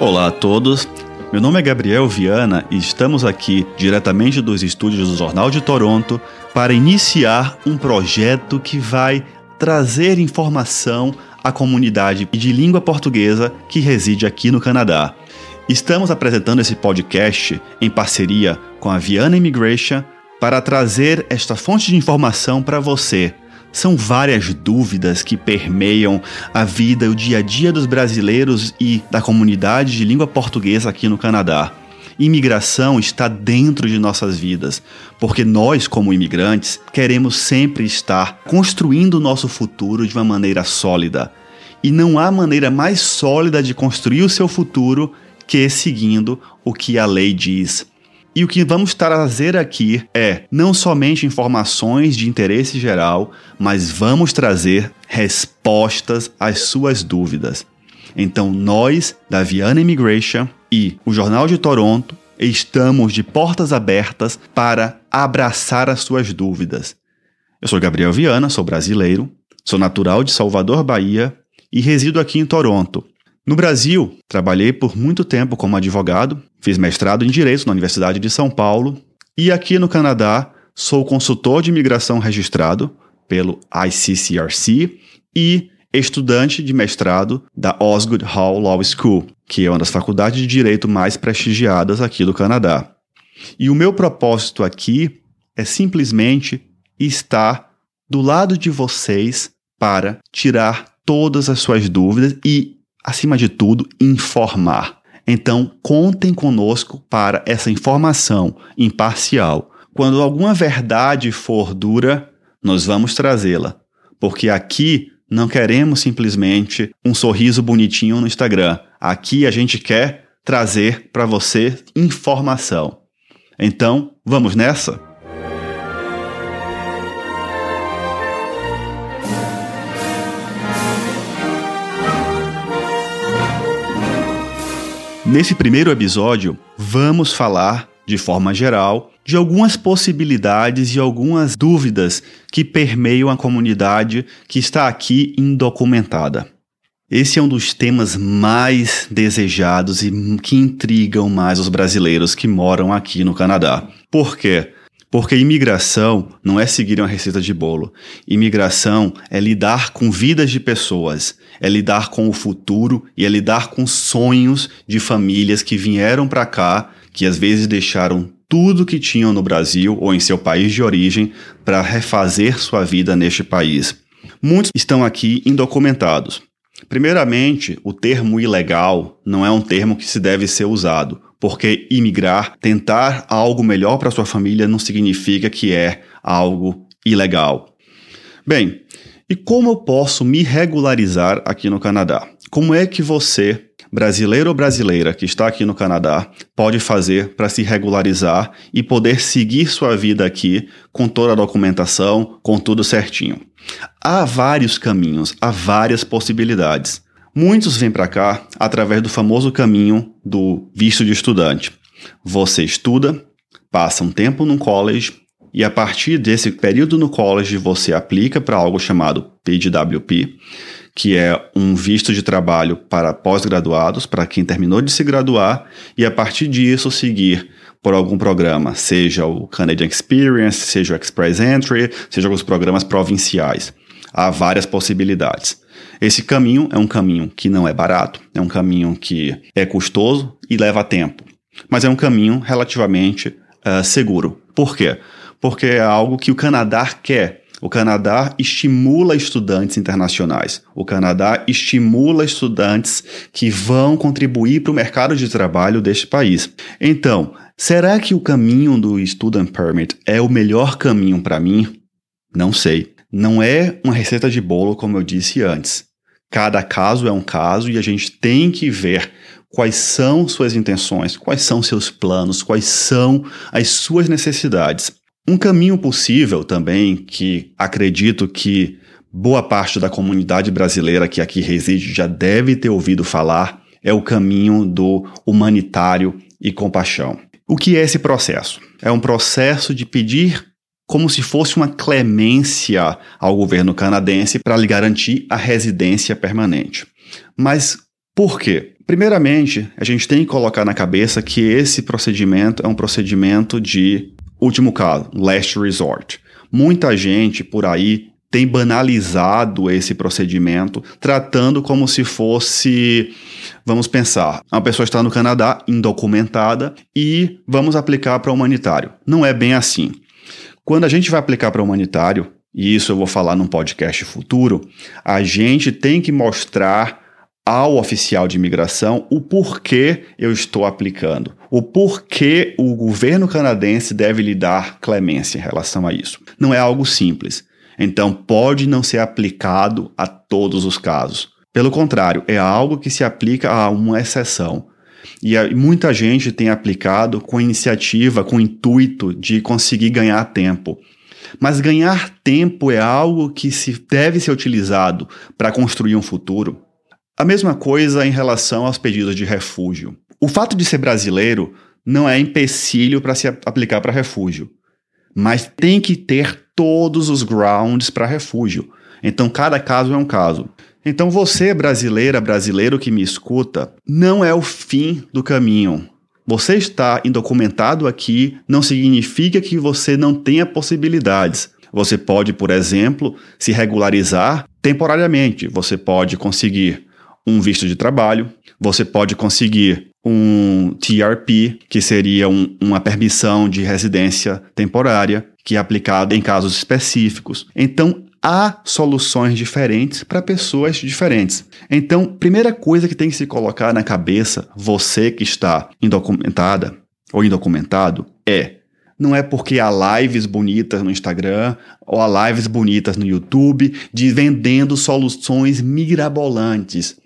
Olá a todos. Meu nome é Gabriel Viana e estamos aqui diretamente dos estúdios do Jornal de Toronto para iniciar um projeto que vai trazer informação à comunidade de língua portuguesa que reside aqui no Canadá. Estamos apresentando esse podcast em parceria com a Viana Immigration para trazer esta fonte de informação para você. São várias dúvidas que permeiam a vida e o dia a dia dos brasileiros e da comunidade de língua portuguesa aqui no Canadá. Imigração está dentro de nossas vidas, porque nós, como imigrantes, queremos sempre estar construindo o nosso futuro de uma maneira sólida. E não há maneira mais sólida de construir o seu futuro que seguindo o que a lei diz. E o que vamos trazer aqui é não somente informações de interesse geral, mas vamos trazer respostas às suas dúvidas. Então, nós, da Viana Immigration e o Jornal de Toronto, estamos de portas abertas para abraçar as suas dúvidas. Eu sou Gabriel Viana, sou brasileiro, sou natural de Salvador, Bahia e resido aqui em Toronto. No Brasil, trabalhei por muito tempo como advogado, fiz mestrado em Direito na Universidade de São Paulo e aqui no Canadá sou consultor de imigração registrado pelo ICCRC e estudante de mestrado da Osgood Hall Law School, que é uma das faculdades de direito mais prestigiadas aqui do Canadá. E o meu propósito aqui é simplesmente estar do lado de vocês para tirar todas as suas dúvidas e acima de tudo, informar. Então, contem conosco para essa informação imparcial. Quando alguma verdade for dura, nós vamos trazê-la, porque aqui não queremos simplesmente um sorriso bonitinho no Instagram. Aqui a gente quer trazer para você informação. Então, vamos nessa? Nesse primeiro episódio, vamos falar, de forma geral, de algumas possibilidades e algumas dúvidas que permeiam a comunidade que está aqui indocumentada. Esse é um dos temas mais desejados e que intrigam mais os brasileiros que moram aqui no Canadá. Por quê? Porque imigração não é seguir uma receita de bolo. Imigração é lidar com vidas de pessoas, é lidar com o futuro e é lidar com sonhos de famílias que vieram para cá, que às vezes deixaram tudo que tinham no Brasil ou em seu país de origem para refazer sua vida neste país. Muitos estão aqui indocumentados. Primeiramente, o termo ilegal não é um termo que se deve ser usado porque imigrar, tentar algo melhor para sua família não significa que é algo ilegal. Bem, e como eu posso me regularizar aqui no Canadá? Como é que você, brasileiro ou brasileira que está aqui no Canadá, pode fazer para se regularizar e poder seguir sua vida aqui com toda a documentação, com tudo certinho? Há vários caminhos, há várias possibilidades. Muitos vêm para cá através do famoso caminho do visto de estudante. Você estuda, passa um tempo no college e a partir desse período no college você aplica para algo chamado PGWP, que é um visto de trabalho para pós-graduados, para quem terminou de se graduar e a partir disso seguir por algum programa, seja o Canadian Experience, seja o Express Entry, seja alguns programas provinciais. Há várias possibilidades. Esse caminho é um caminho que não é barato, é um caminho que é custoso e leva tempo, mas é um caminho relativamente uh, seguro. Por quê? Porque é algo que o Canadá quer. O Canadá estimula estudantes internacionais. O Canadá estimula estudantes que vão contribuir para o mercado de trabalho deste país. Então, será que o caminho do Student Permit é o melhor caminho para mim? Não sei. Não é uma receita de bolo, como eu disse antes. Cada caso é um caso e a gente tem que ver quais são suas intenções, quais são seus planos, quais são as suas necessidades. Um caminho possível também, que acredito que boa parte da comunidade brasileira que aqui reside já deve ter ouvido falar, é o caminho do humanitário e compaixão. O que é esse processo? É um processo de pedir como se fosse uma clemência ao governo canadense para lhe garantir a residência permanente. Mas por quê? Primeiramente, a gente tem que colocar na cabeça que esse procedimento é um procedimento de último caso, last resort. Muita gente por aí tem banalizado esse procedimento, tratando como se fosse, vamos pensar, uma pessoa está no Canadá indocumentada e vamos aplicar para humanitário. Não é bem assim. Quando a gente vai aplicar para humanitário, e isso eu vou falar num podcast futuro, a gente tem que mostrar ao oficial de imigração o porquê eu estou aplicando, o porquê o governo canadense deve lhe dar clemência em relação a isso. Não é algo simples. Então, pode não ser aplicado a todos os casos. Pelo contrário, é algo que se aplica a uma exceção. E muita gente tem aplicado com iniciativa, com intuito de conseguir ganhar tempo. Mas ganhar tempo é algo que se deve ser utilizado para construir um futuro. A mesma coisa em relação aos pedidos de refúgio. O fato de ser brasileiro não é empecilho para se aplicar para refúgio, mas tem que ter todos os grounds para refúgio. Então, cada caso é um caso. Então, você, brasileira, brasileiro que me escuta, não é o fim do caminho. Você está indocumentado aqui não significa que você não tenha possibilidades. Você pode, por exemplo, se regularizar temporariamente. Você pode conseguir um visto de trabalho, você pode conseguir um TRP, que seria um, uma permissão de residência temporária, que é aplicada em casos específicos. Então, há soluções diferentes para pessoas diferentes. Então, primeira coisa que tem que se colocar na cabeça, você que está indocumentada ou indocumentado, é não é porque há lives bonitas no Instagram ou há lives bonitas no YouTube de vendendo soluções mirabolantes.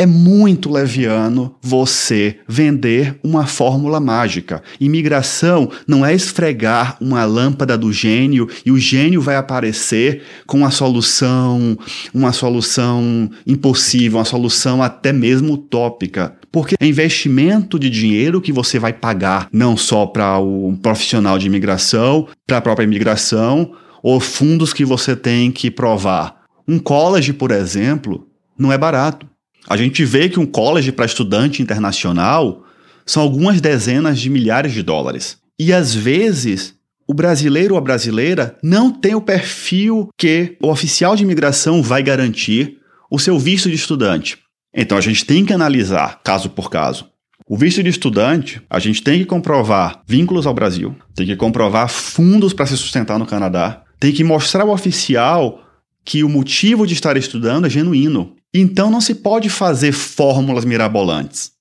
É muito leviano você vender uma fórmula mágica. Imigração não é esfregar uma lâmpada do gênio e o gênio vai aparecer com uma solução, uma solução impossível, uma solução até mesmo utópica. Porque é investimento de dinheiro que você vai pagar não só para o profissional de imigração, para a própria imigração, ou fundos que você tem que provar. Um college, por exemplo, não é barato. A gente vê que um college para estudante internacional são algumas dezenas de milhares de dólares. E às vezes o brasileiro ou a brasileira não tem o perfil que o oficial de imigração vai garantir o seu visto de estudante. Então a gente tem que analisar caso por caso. O visto de estudante, a gente tem que comprovar vínculos ao Brasil, tem que comprovar fundos para se sustentar no Canadá, tem que mostrar ao oficial que o motivo de estar estudando é genuíno. Então não se pode fazer fórmulas mirabolantes.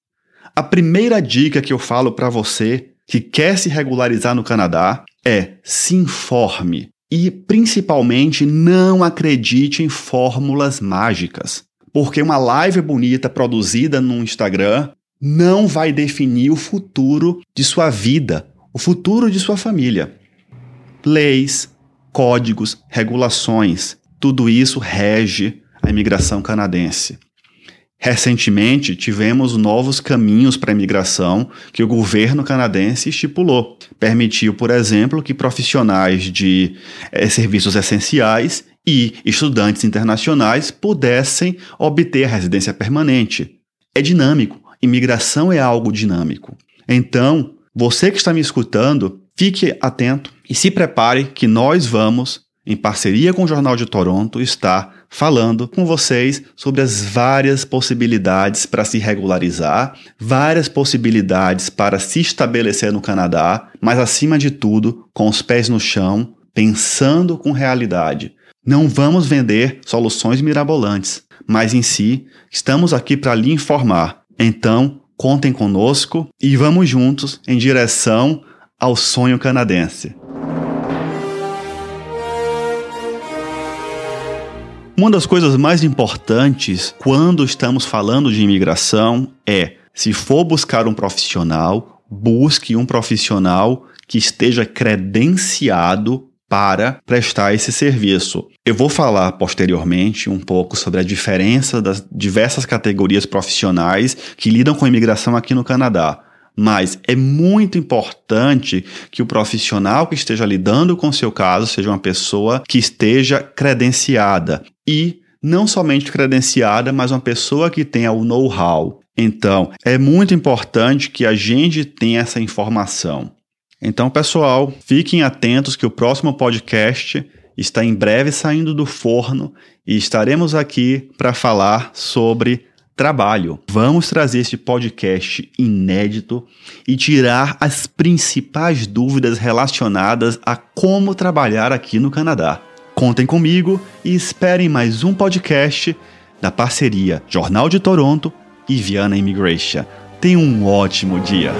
A primeira dica que eu falo para você que quer se regularizar no Canadá é se informe e principalmente não acredite em fórmulas mágicas. Porque uma live bonita produzida no Instagram não vai definir o futuro de sua vida, o futuro de sua família. Leis, códigos, regulações, tudo isso rege a imigração canadense. Recentemente, tivemos novos caminhos para a imigração que o governo canadense estipulou. Permitiu, por exemplo, que profissionais de eh, serviços essenciais e estudantes internacionais pudessem obter a residência permanente. É dinâmico. Imigração é algo dinâmico. Então, você que está me escutando, fique atento e se prepare que nós vamos em parceria com o Jornal de Toronto, está falando com vocês sobre as várias possibilidades para se regularizar, várias possibilidades para se estabelecer no Canadá, mas acima de tudo, com os pés no chão, pensando com realidade. Não vamos vender soluções mirabolantes, mas em si, estamos aqui para lhe informar. Então, contem conosco e vamos juntos em direção ao sonho canadense. Uma das coisas mais importantes quando estamos falando de imigração é, se for buscar um profissional, busque um profissional que esteja credenciado para prestar esse serviço. Eu vou falar posteriormente um pouco sobre a diferença das diversas categorias profissionais que lidam com imigração aqui no Canadá. Mas é muito importante que o profissional que esteja lidando com o seu caso seja uma pessoa que esteja credenciada e não somente credenciada, mas uma pessoa que tenha o know-how. Então, é muito importante que a gente tenha essa informação. Então, pessoal, fiquem atentos que o próximo podcast está em breve saindo do forno e estaremos aqui para falar sobre trabalho. Vamos trazer este podcast inédito e tirar as principais dúvidas relacionadas a como trabalhar aqui no Canadá. Contem comigo e esperem mais um podcast da parceria Jornal de Toronto e Viana Immigration. Tenha um ótimo dia!